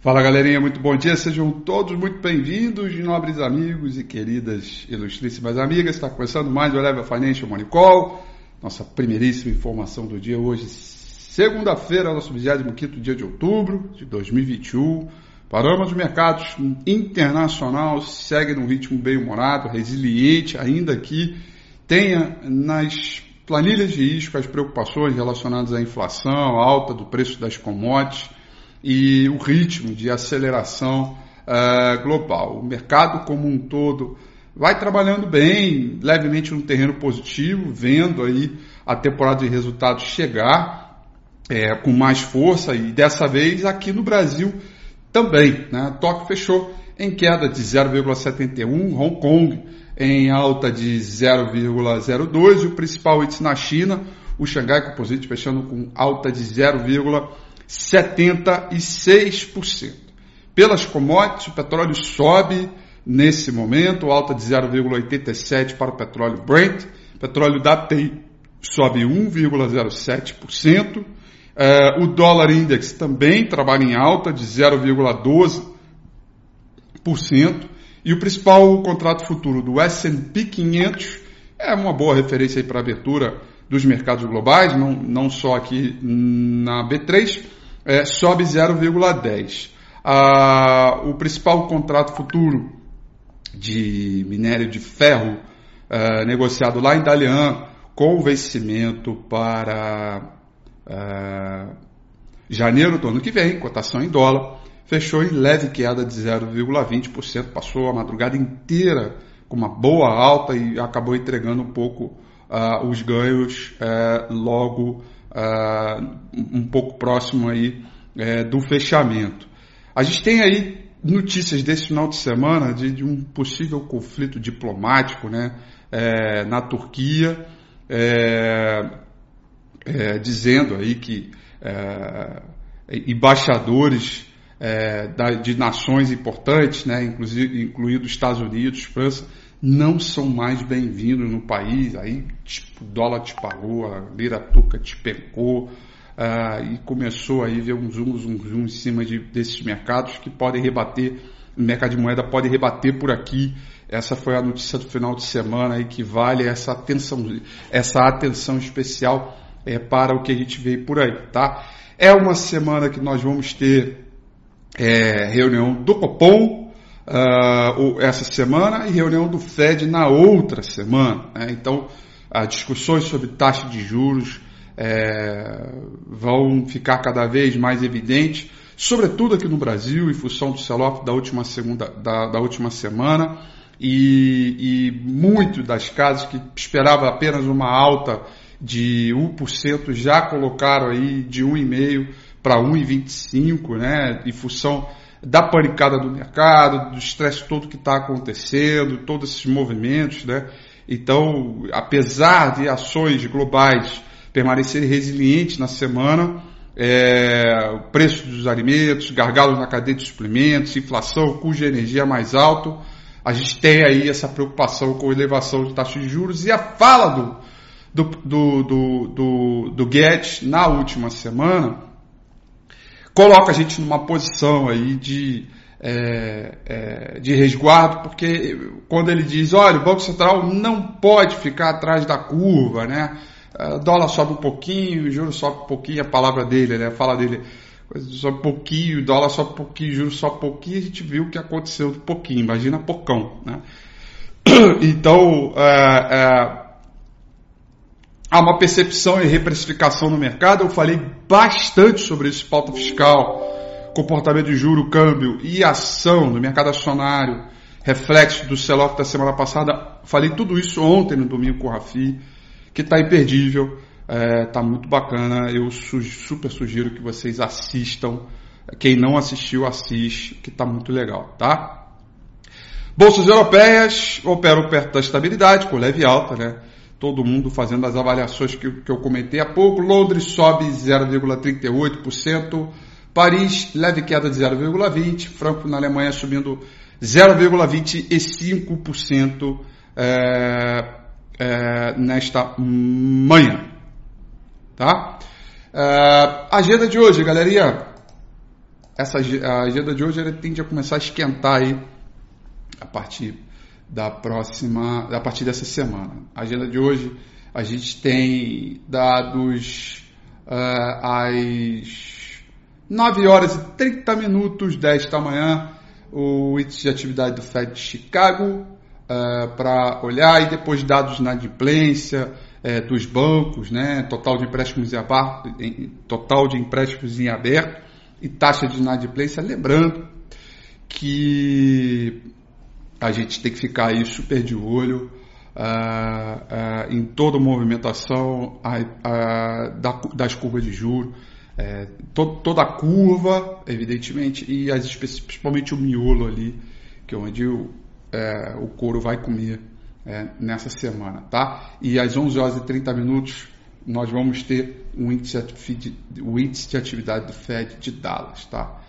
Fala galerinha, muito bom dia, sejam todos muito bem-vindos, nobres amigos e queridas ilustríssimas amigas. Está começando mais o Eleva Financial Money Call, nossa primeiríssima informação do dia hoje, segunda-feira, nosso 25 dia de outubro de 2021. Paramos de mercados internacional segue num ritmo bem humorado, resiliente, ainda que tenha nas planilhas de risco as preocupações relacionadas à inflação, alta do preço das commodities e o ritmo de aceleração uh, global. O mercado como um todo vai trabalhando bem, levemente no terreno positivo, vendo aí a temporada de resultados chegar é, com mais força e dessa vez aqui no Brasil também. Né? Tóquio fechou em queda de 0,71, Hong Kong em alta de 0,02 e o principal índice na China, o Xangai Composite, fechando com alta de 0,01. 76%. Pelas commodities, o petróleo sobe nesse momento, alta de 0,87 para o petróleo Brent, petróleo da TI sobe 1,07%, é, o dólar index também trabalha em alta de 0,12%, e o principal contrato futuro do S&P 500 é uma boa referência para a abertura dos mercados globais, não, não só aqui na B3, é, sobe 0,10. Ah, o principal contrato futuro de minério de ferro é, negociado lá em Dalian com vencimento para é, janeiro do ano que vem, cotação em dólar, fechou em leve queda de 0,20%, passou a madrugada inteira com uma boa alta e acabou entregando um pouco uh, os ganhos uh, logo uh, um pouco próximo aí é, do fechamento. A gente tem aí notícias desse final de semana de, de um possível conflito diplomático né, é, na Turquia, é, é dizendo aí que é, embaixadores é, de nações importantes, né, inclusive incluído Estados Unidos, França, não são mais bem-vindos no país. Aí tipo, o dólar disparou, a lira turca despencou uh, e começou aí a ver um zoom, zoom, zoom em cima de, desses mercados que podem rebater, o mercado de moeda pode rebater por aqui. Essa foi a notícia do final de semana e que vale essa atenção, essa atenção especial é, para o que a gente vê por aí, tá? É uma semana que nós vamos ter é, reunião do Copom, uh, essa semana e reunião do Fed na outra semana. Né? Então, as discussões sobre taxa de juros é, vão ficar cada vez mais evidentes, sobretudo aqui no Brasil, em função do sell-off da última, segunda, da, da última semana. E, e muito das casas que esperava apenas uma alta de 1% já colocaram aí de 1,5% para 1,25%, né, em função da panicada do mercado, do estresse todo que está acontecendo, todos esses movimentos, né? Então, apesar de ações globais permanecerem resilientes na semana, é, o preço dos alimentos, gargalos na cadeia de suplementos, inflação, de energia mais alto, a gente tem aí essa preocupação com elevação de taxas de juros e a fala do, do, do, do, do, do Guedes na última semana coloca a gente numa posição aí de, é, é, de resguardo, porque quando ele diz, olha, o Banco Central não pode ficar atrás da curva, né? O dólar sobe um pouquinho, o juro sobe um pouquinho, a palavra dele, né? Fala dele, sobe um pouquinho, dólar sobe um pouquinho, o juro sobe um pouquinho, a gente viu o que aconteceu de pouquinho, imagina pocão, né? Então, é, é há uma percepção e reprecificação no mercado. Eu falei bastante sobre isso, pauta fiscal, comportamento de juro, câmbio e ação no mercado acionário, reflexo do sell-off da semana passada. Falei tudo isso ontem no domingo com o Rafi, que está imperdível, está é, muito bacana. Eu su super sugiro que vocês assistam. Quem não assistiu, assiste, que está muito legal, tá? Bolsas europeias operam perto da estabilidade, com leve alta, né? Todo mundo fazendo as avaliações que, que eu comentei há pouco. Londres sobe 0,38%, Paris leve queda de 0,20%, Frankfurt na Alemanha subindo 0,25% é, é, nesta manhã. Tá? É, agenda de hoje, galerinha. essa a agenda de hoje ela tende a começar a esquentar aí a partir da próxima, a partir dessa semana. A agenda de hoje a gente tem dados uh, às 9 horas e 30 minutos desta manhã, o índice de atividade do Fed de Chicago uh, eh, para olhar e depois dados na adimplência uh, dos bancos, né, total de empréstimos em aberto, total de empréstimos em aberto e taxa de inadimplência, lembrando que a gente tem que ficar aí super de olho uh, uh, em toda movimentação uh, da, das curvas de juros, é, to, toda a curva, evidentemente, e as, principalmente o miolo ali, que é onde o, é, o couro vai comer é, nessa semana, tá? E às 11 horas e 30 minutos nós vamos ter o índice, de atividade do Fed de Dallas, tá?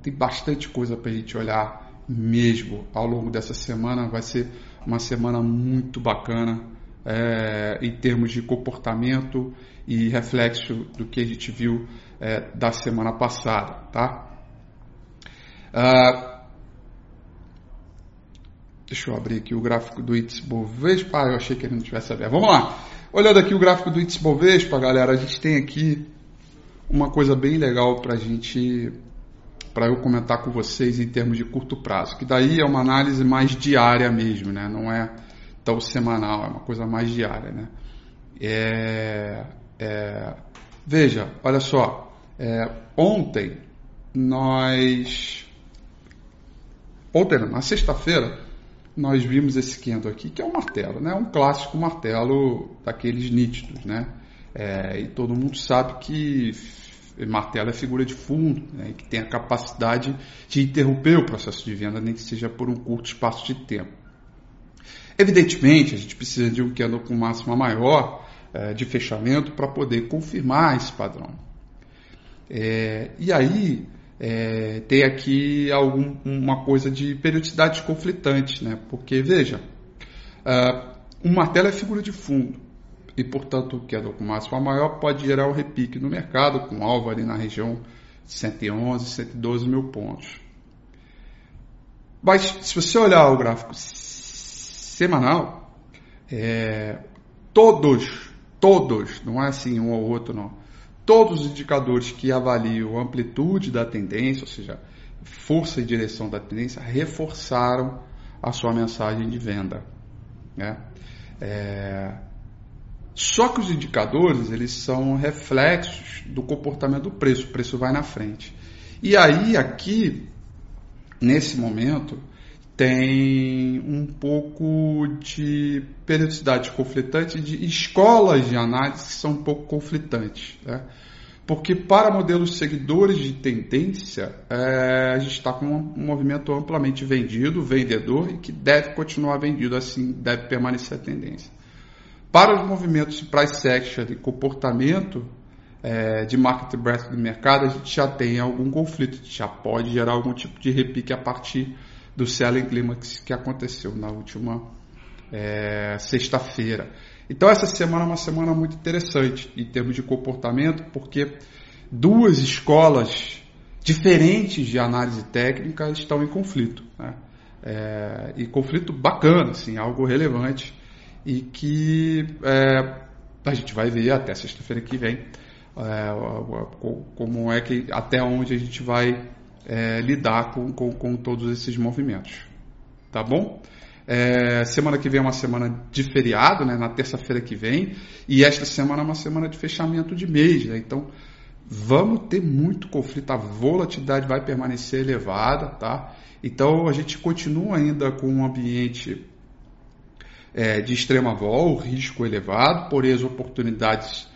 Tem bastante coisa para a gente olhar mesmo ao longo dessa semana. Vai ser uma semana muito bacana é, em termos de comportamento e reflexo do que a gente viu é, da semana passada, tá? Ah, deixa eu abrir aqui o gráfico do índice Bovespa. Ah, eu achei que ele não tivesse aberto. Vamos lá. Olhando aqui o gráfico do índice Bovespa, galera, a gente tem aqui uma coisa bem legal para a gente para eu comentar com vocês em termos de curto prazo, que daí é uma análise mais diária mesmo, né? não é tão semanal, é uma coisa mais diária. Né? É, é, veja, olha só, é, ontem nós. Ontem, na sexta-feira, nós vimos esse candle aqui, que é um martelo, né? um clássico martelo daqueles nítidos. Né? É, e todo mundo sabe que martelo é figura de fundo, né, que tem a capacidade de interromper o processo de venda, nem que seja por um curto espaço de tempo. Evidentemente, a gente precisa de um candle com máxima maior é, de fechamento para poder confirmar esse padrão. É, e aí é, tem aqui algum, uma coisa de periodicidade conflitante, né? porque veja, uh, um martelo é figura de fundo e, portanto, queda com máxima maior pode gerar um repique no mercado, com alvo ali na região de 111, 112 mil pontos. Mas, se você olhar o gráfico semanal, é, todos, todos, não é assim um ou outro não, todos os indicadores que avaliam a amplitude da tendência, ou seja, força e direção da tendência, reforçaram a sua mensagem de venda. Né? É, só que os indicadores, eles são reflexos do comportamento do preço, o preço vai na frente. E aí, aqui, nesse momento, tem um pouco de periodicidade conflitante, de escolas de análise que são um pouco conflitantes. Né? Porque para modelos seguidores de tendência, é, a gente está com um movimento amplamente vendido, vendedor, e que deve continuar vendido assim, deve permanecer a tendência. Para os movimentos de price action e comportamento é, de market breadth do mercado, a gente já tem algum conflito, já pode gerar algum tipo de repique a partir do selling climax que aconteceu na última é, sexta-feira. Então essa semana é uma semana muito interessante em termos de comportamento, porque duas escolas diferentes de análise técnica estão em conflito. Né? É, e conflito bacana, assim, algo relevante e que é, a gente vai ver até sexta-feira que vem é, como é que até onde a gente vai é, lidar com, com, com, todos esses movimentos. Tá bom? É, semana que vem é uma semana de feriado, né, na terça-feira que vem, e esta semana é uma semana de fechamento de mês. Né, então, vamos ter muito conflito, a volatilidade vai permanecer elevada. Tá? Então, a gente continua ainda com um ambiente é, de extrema vol, risco elevado, porém as oportunidades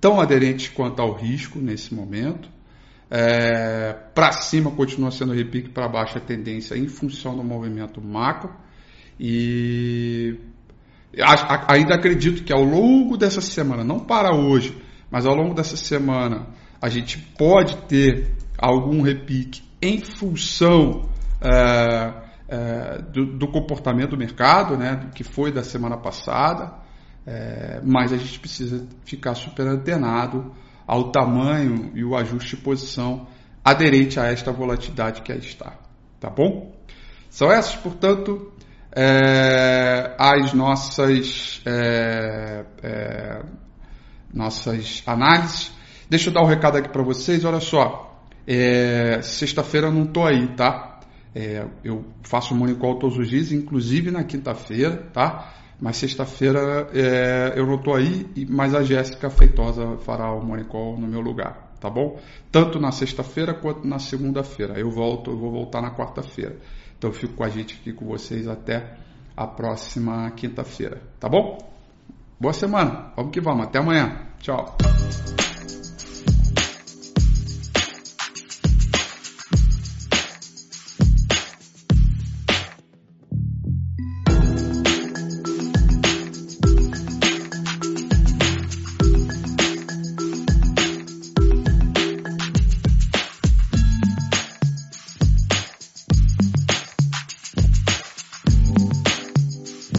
tão aderentes quanto ao risco nesse momento. É, para cima continua sendo repique, para baixo a tendência em função do movimento macro. E ainda acredito que ao longo dessa semana, não para hoje, mas ao longo dessa semana, a gente pode ter algum repique em função é, é, do, do, comportamento do mercado, né, que foi da semana passada, é, mas a gente precisa ficar super antenado ao tamanho e o ajuste de posição aderente a esta volatilidade que aí está. Tá bom? São essas, portanto, é, as nossas, é, é, nossas análises. Deixa eu dar um recado aqui para vocês. Olha só, é, sexta-feira eu não estou aí, tá? É, eu faço Call todos os dias, inclusive na quinta-feira, tá? Mas sexta-feira é, eu não estou aí, mas a Jéssica Feitosa fará o Morning Call no meu lugar, tá bom? Tanto na sexta-feira quanto na segunda-feira. Eu volto, eu vou voltar na quarta-feira. Então eu fico com a gente aqui com vocês até a próxima quinta-feira, tá bom? Boa semana, vamos que vamos, até amanhã. Tchau.